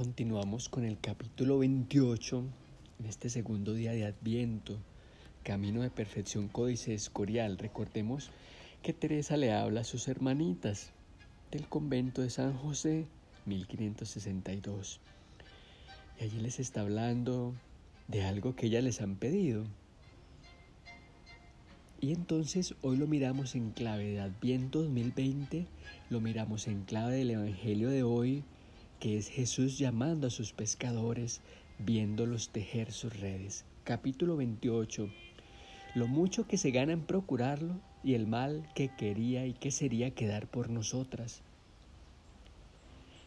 Continuamos con el capítulo 28 en este segundo día de Adviento, Camino de Perfección Códice Escorial. Recordemos que Teresa le habla a sus hermanitas del convento de San José, 1562. Y allí les está hablando de algo que ellas les han pedido. Y entonces hoy lo miramos en clave de Adviento 2020, lo miramos en clave del Evangelio de hoy, que es Jesús llamando a sus pescadores, viéndolos tejer sus redes. Capítulo 28. Lo mucho que se gana en procurarlo y el mal que quería y que sería quedar por nosotras.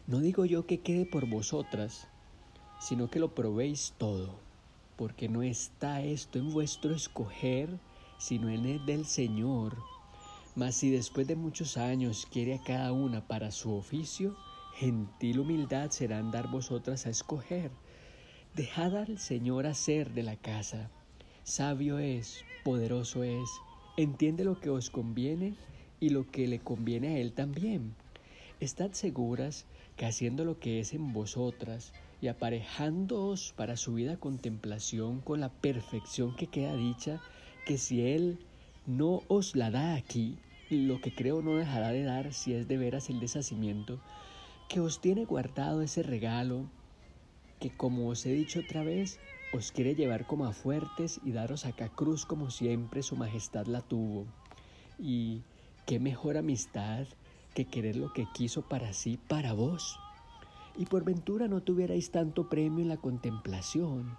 No digo yo que quede por vosotras, sino que lo probéis todo, porque no está esto en vuestro escoger, sino en el del Señor. Mas si después de muchos años quiere a cada una para su oficio, gentil humildad serán dar vosotras a escoger. Dejad al Señor hacer de la casa. Sabio es, poderoso es, entiende lo que os conviene y lo que le conviene a Él también. Estad seguras que haciendo lo que es en vosotras y aparejándoos para su vida contemplación con la perfección que queda dicha, que si Él no os la da aquí, lo que creo no dejará de dar si es de veras el deshacimiento, que os tiene guardado ese regalo, que como os he dicho otra vez, os quiere llevar como a fuertes y daros acá cruz como siempre su majestad la tuvo. Y qué mejor amistad que querer lo que quiso para sí, para vos. Y por ventura no tuvierais tanto premio en la contemplación.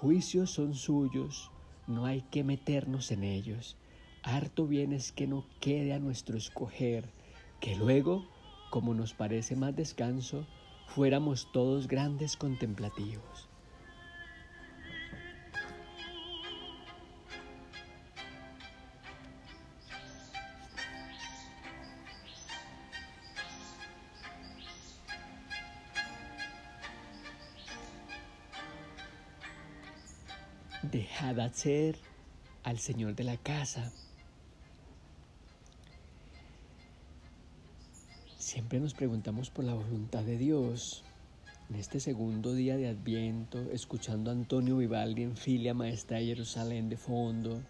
Juicios son suyos, no hay que meternos en ellos. Harto bien es que no quede a nuestro escoger, que luego como nos parece más descanso, fuéramos todos grandes contemplativos. Dejad hacer al Señor de la casa Siempre nos preguntamos por la voluntad de Dios. En este segundo día de Adviento, escuchando a Antonio Vivaldi en Filia Maestra de Jerusalén de fondo,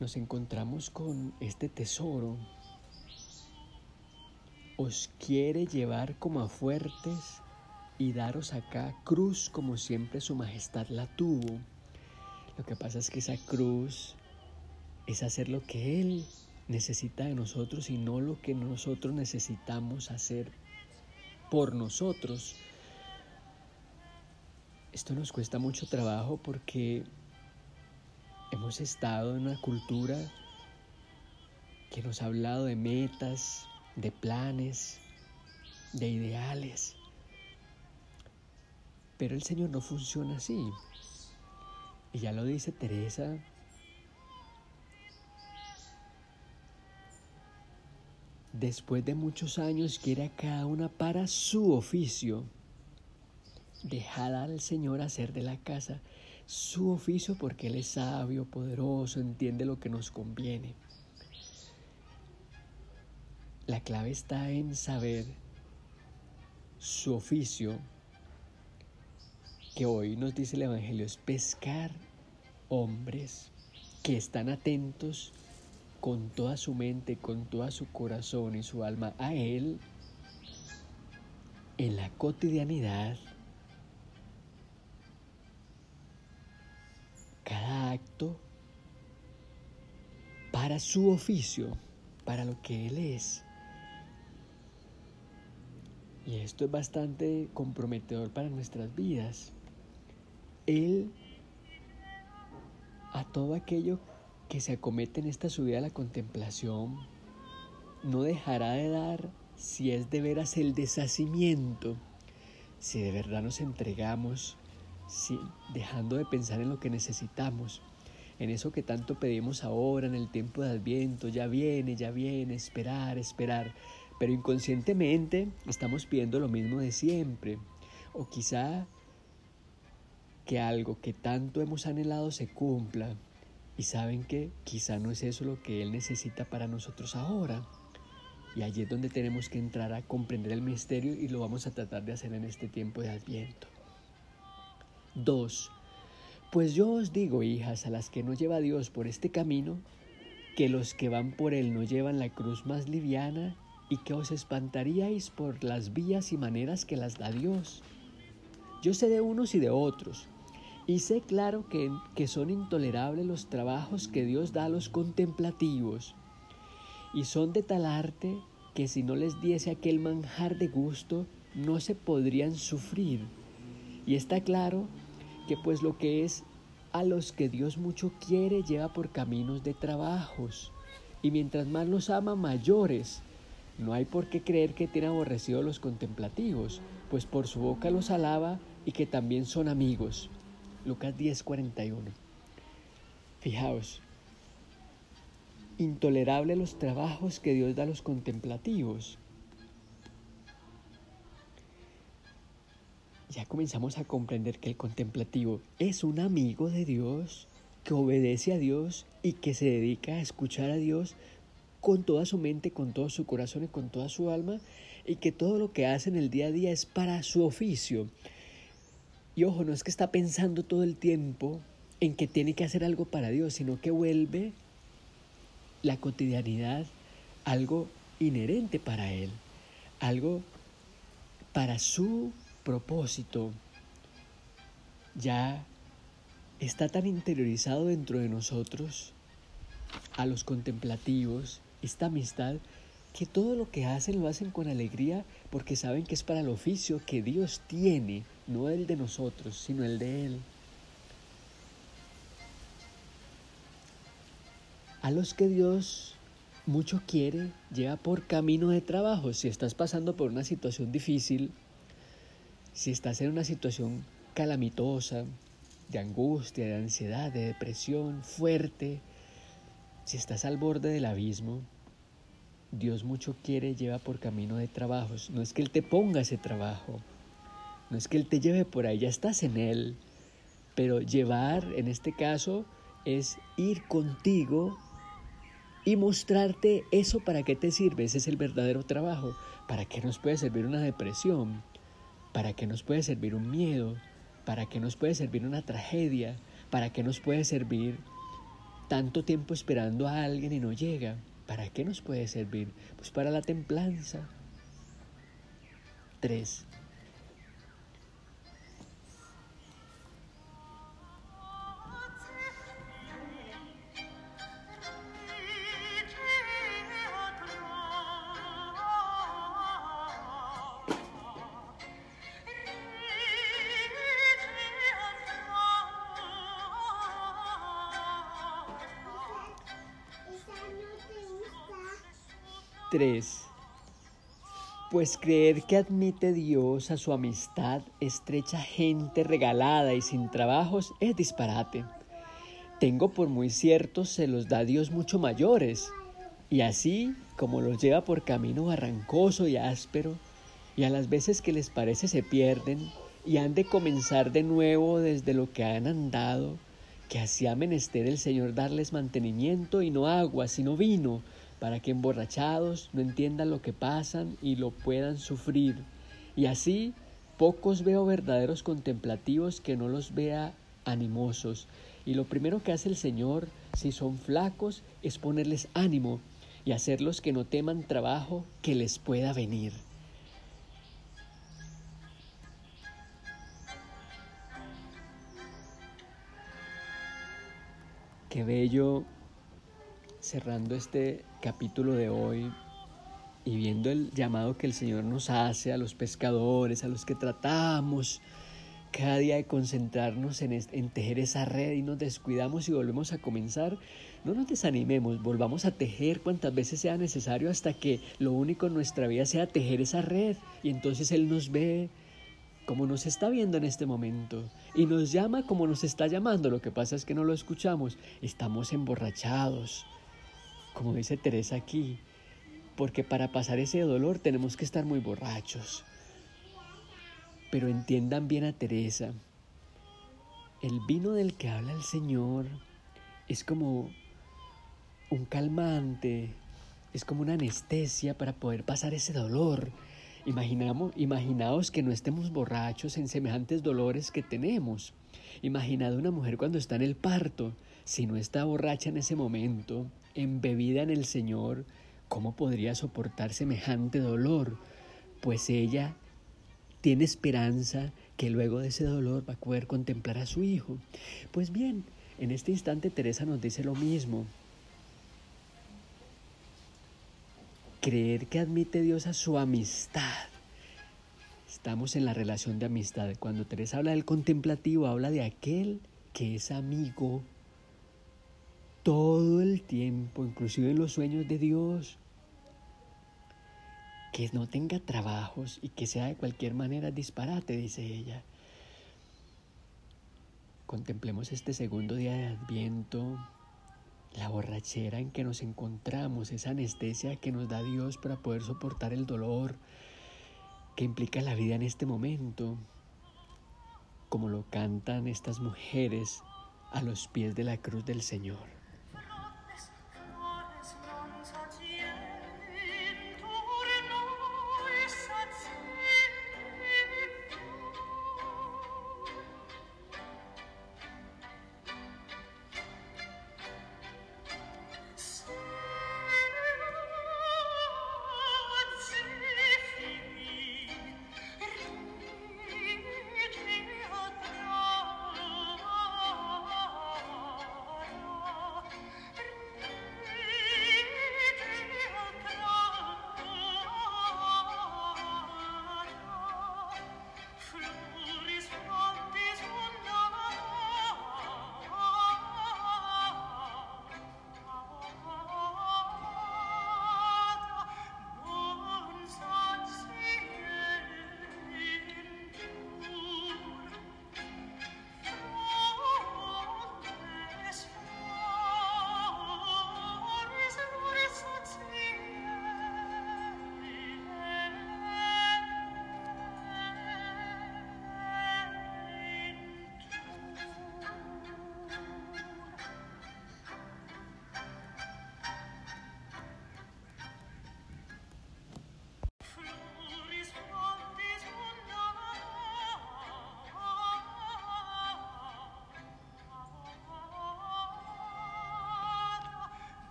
nos encontramos con este tesoro. Os quiere llevar como a fuertes y daros acá cruz como siempre su majestad la tuvo. Lo que pasa es que esa cruz es hacer lo que Él necesita de nosotros y no lo que nosotros necesitamos hacer por nosotros. Esto nos cuesta mucho trabajo porque hemos estado en una cultura que nos ha hablado de metas, de planes, de ideales. Pero el Señor no funciona así. Y ya lo dice Teresa después de muchos años, quiere a cada una para su oficio. Dejad al Señor hacer de la casa su oficio porque Él es sabio, poderoso, entiende lo que nos conviene. La clave está en saber su oficio, que hoy nos dice el Evangelio, es pescar hombres que están atentos con toda su mente, con todo su corazón y su alma a Él en la cotidianidad, cada acto para su oficio, para lo que Él es. Y esto es bastante comprometedor para nuestras vidas. Él a todo aquello que se acomete en esta subida a la contemplación no dejará de dar si es de veras el deshacimiento, si de verdad nos entregamos, si, dejando de pensar en lo que necesitamos, en eso que tanto pedimos ahora, en el tiempo de Adviento, ya viene, ya viene, esperar, esperar, pero inconscientemente estamos pidiendo lo mismo de siempre, o quizá que algo que tanto hemos anhelado se cumpla, y saben que quizá no es eso lo que Él necesita para nosotros ahora. Y allí es donde tenemos que entrar a comprender el misterio y lo vamos a tratar de hacer en este tiempo de Adviento. 2. Pues yo os digo, hijas, a las que no lleva Dios por este camino, que los que van por él no llevan la cruz más liviana y que os espantaríais por las vías y maneras que las da Dios. Yo sé de unos y de otros, y sé claro que, que son intolerables los trabajos que Dios da a los contemplativos, y son de tal arte que si no les diese aquel manjar de gusto, no se podrían sufrir. Y está claro que pues lo que es a los que Dios mucho quiere lleva por caminos de trabajos. Y mientras más los ama, mayores. No hay por qué creer que tiene aborrecido a los contemplativos, pues por su boca los alaba y que también son amigos. Lucas 10:41. Fijaos, intolerable los trabajos que Dios da a los contemplativos. Ya comenzamos a comprender que el contemplativo es un amigo de Dios, que obedece a Dios y que se dedica a escuchar a Dios con toda su mente, con todo su corazón y con toda su alma, y que todo lo que hace en el día a día es para su oficio. Y ojo, no es que está pensando todo el tiempo en que tiene que hacer algo para Dios, sino que vuelve la cotidianidad algo inherente para él, algo para su propósito. Ya está tan interiorizado dentro de nosotros, a los contemplativos, esta amistad, que todo lo que hacen lo hacen con alegría porque saben que es para el oficio que Dios tiene, no el de nosotros, sino el de Él. A los que Dios mucho quiere, lleva por camino de trabajo. Si estás pasando por una situación difícil, si estás en una situación calamitosa, de angustia, de ansiedad, de depresión fuerte, si estás al borde del abismo, Dios mucho quiere, lleva por camino de trabajos. No es que Él te ponga ese trabajo, no es que Él te lleve por ahí, ya estás en Él. Pero llevar, en este caso, es ir contigo y mostrarte eso para qué te sirve. Ese es el verdadero trabajo. ¿Para qué nos puede servir una depresión? ¿Para qué nos puede servir un miedo? ¿Para qué nos puede servir una tragedia? ¿Para qué nos puede servir tanto tiempo esperando a alguien y no llega? ¿Para qué nos puede servir? Pues para la templanza. 3. Pues creer que admite Dios a su amistad estrecha gente regalada y sin trabajos es disparate. Tengo por muy cierto se los da Dios mucho mayores, y así como los lleva por camino barrancoso y áspero, y a las veces que les parece se pierden y han de comenzar de nuevo desde lo que han andado, que así ha menester el Señor darles mantenimiento y no agua, sino vino, para que emborrachados no entiendan lo que pasan y lo puedan sufrir. Y así pocos veo verdaderos contemplativos que no los vea animosos. Y lo primero que hace el Señor, si son flacos, es ponerles ánimo y hacerlos que no teman trabajo que les pueda venir. Qué bello cerrando este capítulo de hoy y viendo el llamado que el Señor nos hace a los pescadores, a los que tratamos cada día de concentrarnos en, tejer esa red y nos descuidamos y volvemos a comenzar, no nos desanimemos, volvamos a tejer cuantas veces sea necesario hasta que lo único en nuestra vida sea tejer esa red. Y entonces Él nos ve como nos está viendo en este momento y nos llama como nos está llamando, lo que pasa es que no lo escuchamos, estamos emborrachados, como dice Teresa aquí, porque para pasar ese dolor tenemos que estar muy borrachos. Pero entiendan bien a Teresa, el vino del que habla el Señor es como un calmante, es como una anestesia para poder pasar ese dolor. Imaginamos, imaginaos que no estemos borrachos en semejantes dolores que tenemos. Imaginad una mujer cuando está en el parto, si no está borracha en ese momento, embebida en el Señor, ¿cómo podría soportar semejante dolor? Pues ella tiene esperanza que luego de ese dolor va a poder contemplar a su hijo. Pues bien, en este instante Teresa nos dice lo mismo. Creer que admite Dios a su amistad. Estamos en la relación de amistad. Cuando Teresa habla del contemplativo, habla de aquel que es amigo todo el tiempo, inclusive en los sueños de Dios. Que no tenga trabajos y que sea de cualquier manera disparate, dice ella. Contemplemos este segundo día de Adviento, la borrachera en que nos encontramos, esa anestesia que nos da Dios para poder soportar el dolor que implica la vida en este momento, como lo cantan estas mujeres a los pies de la cruz del Señor.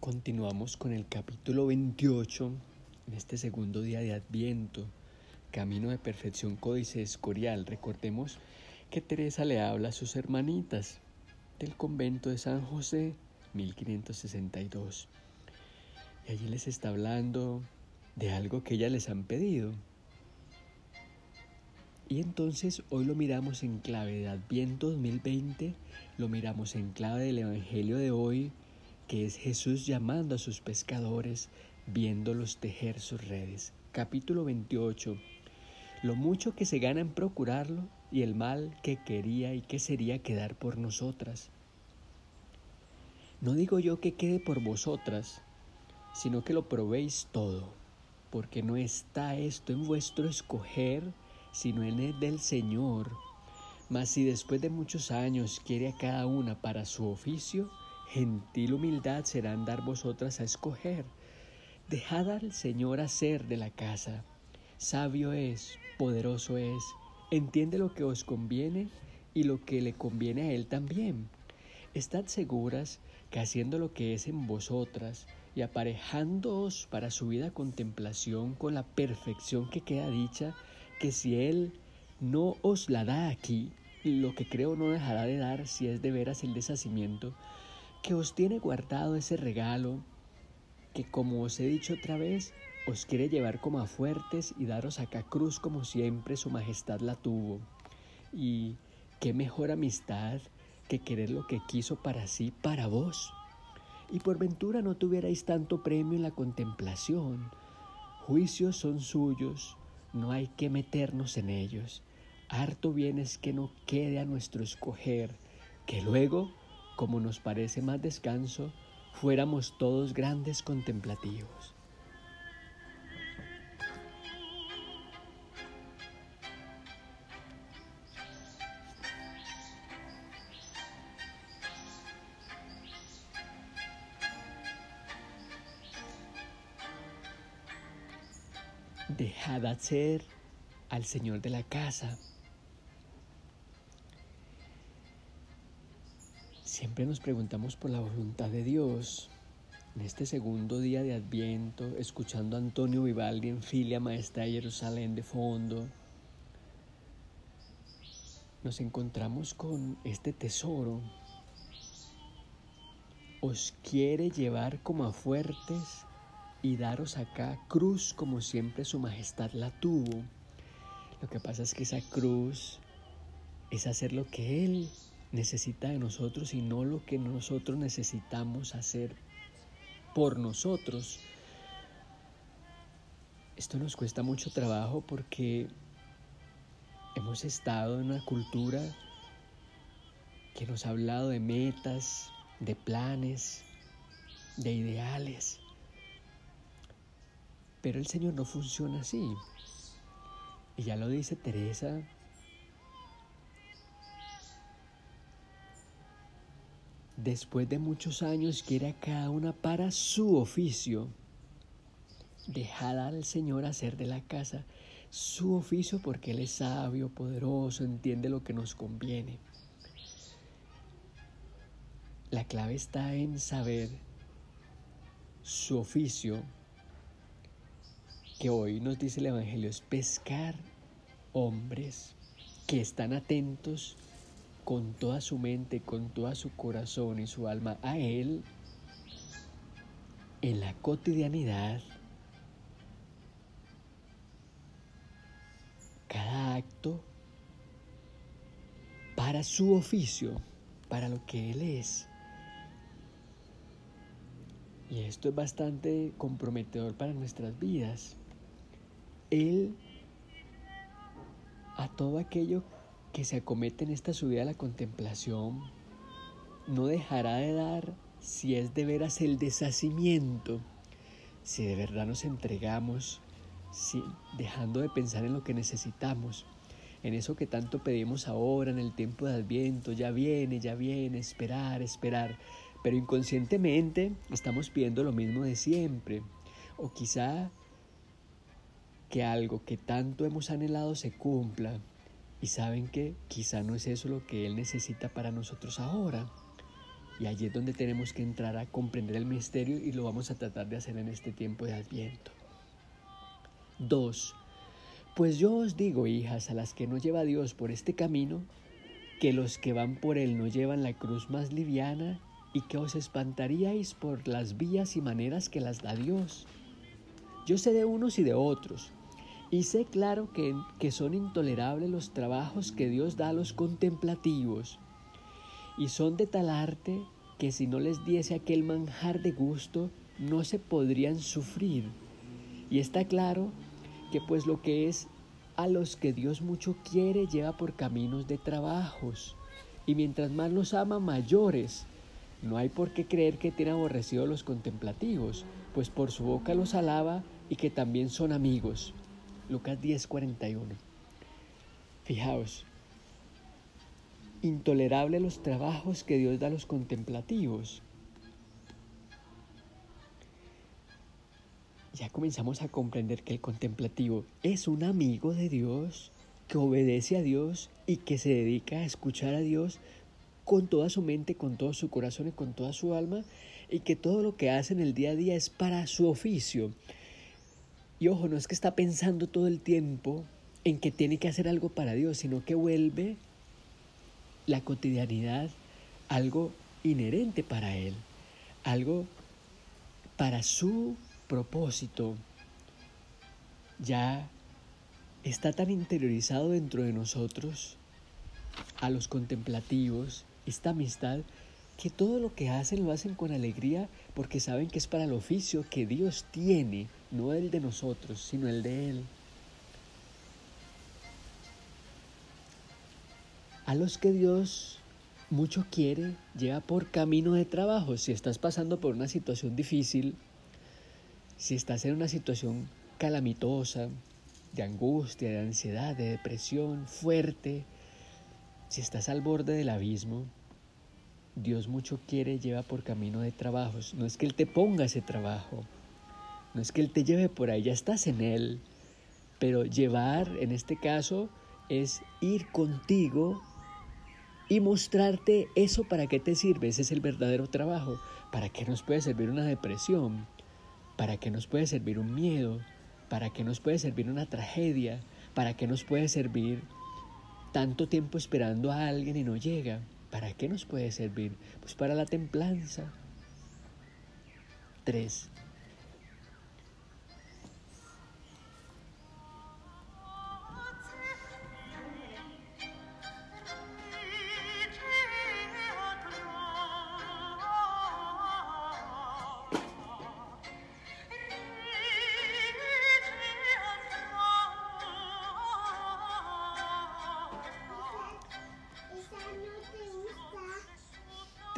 Continuamos con el capítulo 28 en este segundo día de Adviento, Camino de Perfección Códice Escorial. Recordemos que Teresa le habla a sus hermanitas del convento de San José, 1562. Y allí les está hablando de algo que ellas les han pedido. Y entonces hoy lo miramos en clave de Adviento 2020, lo miramos en clave del Evangelio de hoy, que es Jesús llamando a sus pescadores, viéndolos tejer sus redes. Capítulo 28. Lo mucho que se gana en procurarlo y el mal que quería y que sería quedar por nosotras. No digo yo que quede por vosotras, sino que lo probéis todo, porque no está esto en vuestro escoger, sino en el del Señor. Mas si después de muchos años quiere a cada una para su oficio, gentil humildad serán dar vosotras a escoger. Dejad al Señor hacer de la casa. Sabio es, poderoso es, entiende lo que os conviene y lo que le conviene a Él también. Estad seguras que haciendo lo que es en vosotras y aparejándoos para su vida contemplación con la perfección que queda dicha, que si Él no os la da aquí, lo que creo no dejará de dar si es de veras el deshacimiento, que os tiene guardado ese regalo que como os he dicho otra vez, os quiere llevar como a fuertes y daros acá cruz como siempre su majestad la tuvo. Y qué mejor amistad que querer lo que quiso para sí, para vos. Y por ventura no tuvierais tanto premio en la contemplación. Juicios son suyos, no hay que meternos en ellos. Harto bien es que no quede a nuestro escoger que luego, como nos parece más descanso, fuéramos todos grandes contemplativos. Dejad hacer al Señor de la casa. Nos preguntamos por la voluntad de Dios. En este segundo día de Adviento, escuchando a Antonio Vivaldi en Filia Maestra de Jerusalén de fondo, nos encontramos con este tesoro. Os quiere llevar como a fuertes y daros acá cruz como siempre su majestad la tuvo. Lo que pasa es que esa cruz es hacer lo que Él necesita de nosotros y no lo que nosotros necesitamos hacer por nosotros. Esto nos cuesta mucho trabajo porque hemos estado en una cultura que nos ha hablado de metas, de planes, de ideales. Pero el Señor no funciona así. Y ya lo dice Teresa. Después de muchos años quiere a cada una para su oficio. Dejad al Señor hacer de la casa su oficio porque Él es sabio, poderoso, entiende lo que nos conviene. La clave está en saber su oficio que hoy nos dice el Evangelio es pescar hombres que están atentos con toda su mente, con todo su corazón y su alma a Él en la cotidianidad. Cada acto para su oficio, para lo que Él es. Y esto es bastante comprometedor para nuestras vidas. Él a todo aquello que se acomete en esta subida a la contemplación, no dejará de dar si es de veras el deshacimiento, si de verdad nos entregamos, si, dejando de pensar en lo que necesitamos, en eso que tanto pedimos ahora, en el tiempo de Adviento, ya viene, ya viene, esperar, esperar, pero inconscientemente estamos pidiendo lo mismo de siempre, o quizá que algo que tanto hemos anhelado se cumpla. Y saben que quizá no es eso lo que Él necesita para nosotros ahora. Y allí es donde tenemos que entrar a comprender el misterio y lo vamos a tratar de hacer en este tiempo de Adviento. 2. Pues yo os digo, hijas, a las que no lleva Dios por este camino, que los que van por Él no llevan la cruz más liviana y que os espantaríais por las vías y maneras que las da Dios. Yo sé de unos y de otros, y sé claro que, que son intolerables los trabajos que Dios da a los contemplativos. Y son de tal arte que si no les diese aquel manjar de gusto, no se podrían sufrir. Y está claro que pues lo que es a los que Dios mucho quiere lleva por caminos de trabajos. Y mientras más los ama, mayores. No hay por qué creer que tiene aborrecido a los contemplativos, pues por su boca los alaba y que también son amigos. Lucas 10:41. Fijaos, intolerable los trabajos que Dios da a los contemplativos. Ya comenzamos a comprender que el contemplativo es un amigo de Dios, que obedece a Dios y que se dedica a escuchar a Dios con toda su mente, con todo su corazón y con toda su alma, y que todo lo que hace en el día a día es para su oficio, y ojo, no es que está pensando todo el tiempo en que tiene que hacer algo para Dios, sino que vuelve la cotidianidad algo inherente para Él, algo para su propósito. Ya está tan interiorizado dentro de nosotros, a los contemplativos, esta amistad, que todo lo que hacen lo hacen con alegría porque saben que es para el oficio que Dios tiene no el de nosotros, sino el de Él. A los que Dios mucho quiere lleva por camino de trabajo. Si estás pasando por una situación difícil, si estás en una situación calamitosa, de angustia, de ansiedad, de depresión fuerte, si estás al borde del abismo, Dios mucho quiere lleva por camino de trabajos. No es que Él te ponga ese trabajo, no es que Él te lleve por ahí, ya estás en Él. Pero llevar, en este caso, es ir contigo y mostrarte eso para qué te sirve. Ese es el verdadero trabajo. ¿Para qué nos puede servir una depresión? ¿Para qué nos puede servir un miedo? ¿Para qué nos puede servir una tragedia? ¿Para qué nos puede servir tanto tiempo esperando a alguien y no llega? ¿Para qué nos puede servir? Pues para la templanza.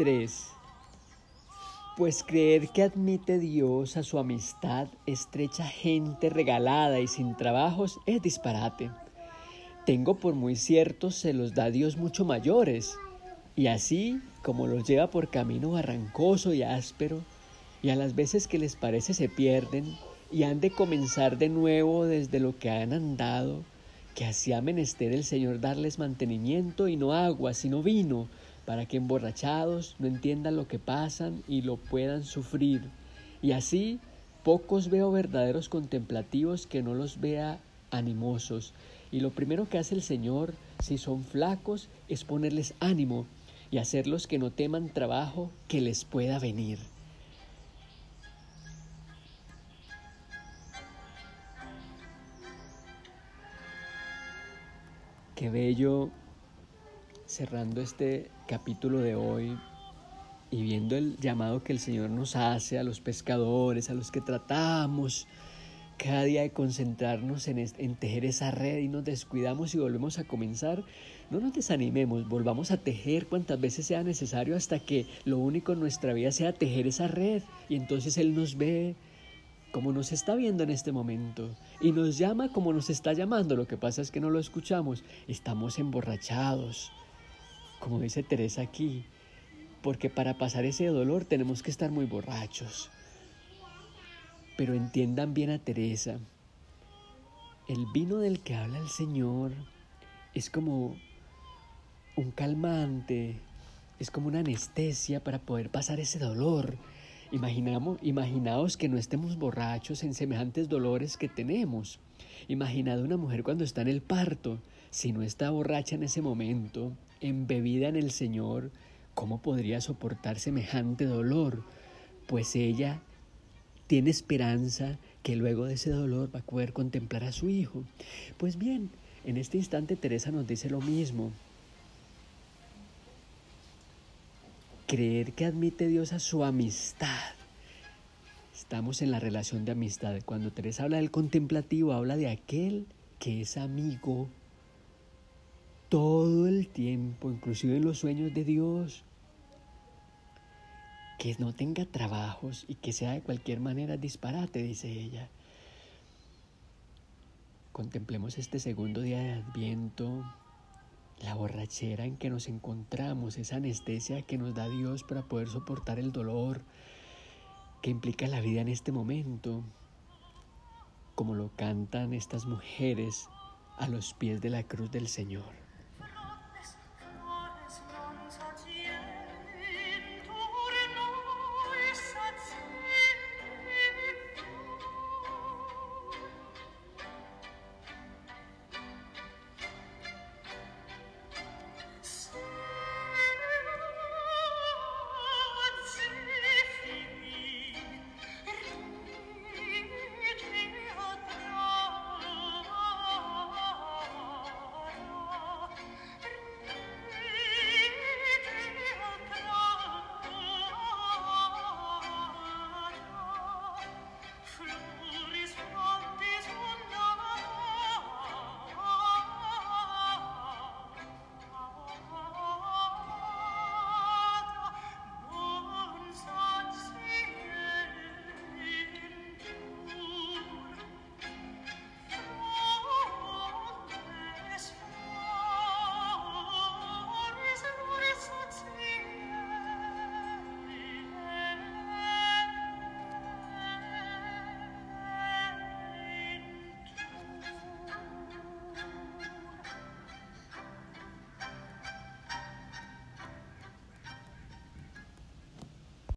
3. Pues creer que admite Dios a su amistad estrecha gente regalada y sin trabajos es disparate. Tengo por muy cierto se los da Dios mucho mayores, y así como los lleva por camino barrancoso y áspero, y a las veces que les parece se pierden, y han de comenzar de nuevo desde lo que han andado, que así ha menester el Señor darles mantenimiento y no agua, sino vino, para que emborrachados no entiendan lo que pasan y lo puedan sufrir. Y así pocos veo verdaderos contemplativos que no los vea animosos. Y lo primero que hace el Señor, si son flacos, es ponerles ánimo y hacerlos que no teman trabajo que les pueda venir. Qué bello cerrando este capítulo de hoy y viendo el llamado que el Señor nos hace a los pescadores, a los que tratamos cada día de concentrarnos en, tejer esa red y nos descuidamos y volvemos a comenzar, no nos desanimemos, volvamos a tejer cuantas veces sea necesario hasta que lo único en nuestra vida sea tejer esa red y entonces Él nos ve como nos está viendo en este momento y nos llama como nos está llamando. Lo que pasa es que no lo escuchamos, estamos emborrachados, como dice Teresa aquí, porque para pasar ese dolor tenemos que estar muy borrachos. Pero entiendan bien a Teresa, el vino del que habla el Señor es como un calmante, es como una anestesia para poder pasar ese dolor. Imaginamos, imaginaos que no estemos borrachos en semejantes dolores que tenemos. Imaginad una mujer cuando está en el parto, si no está borracha en ese momento, embebida en el Señor, ¿cómo podría soportar semejante dolor? Pues ella tiene esperanza que luego de ese dolor va a poder contemplar a su hijo. Pues bien, en este instante Teresa nos dice lo mismo. Creer que admite Dios a su amistad. Estamos en la relación de amistad. Cuando Teresa habla del contemplativo, habla de aquel que es amigo todo el tiempo, inclusive en los sueños de Dios. Que no tenga trabajos y que sea de cualquier manera disparate, dice ella. Contemplemos este segundo día de Adviento, la borrachera en que nos encontramos, esa anestesia que nos da Dios para poder soportar el dolor que implica la vida en este momento, como lo cantan estas mujeres a los pies de la cruz del Señor.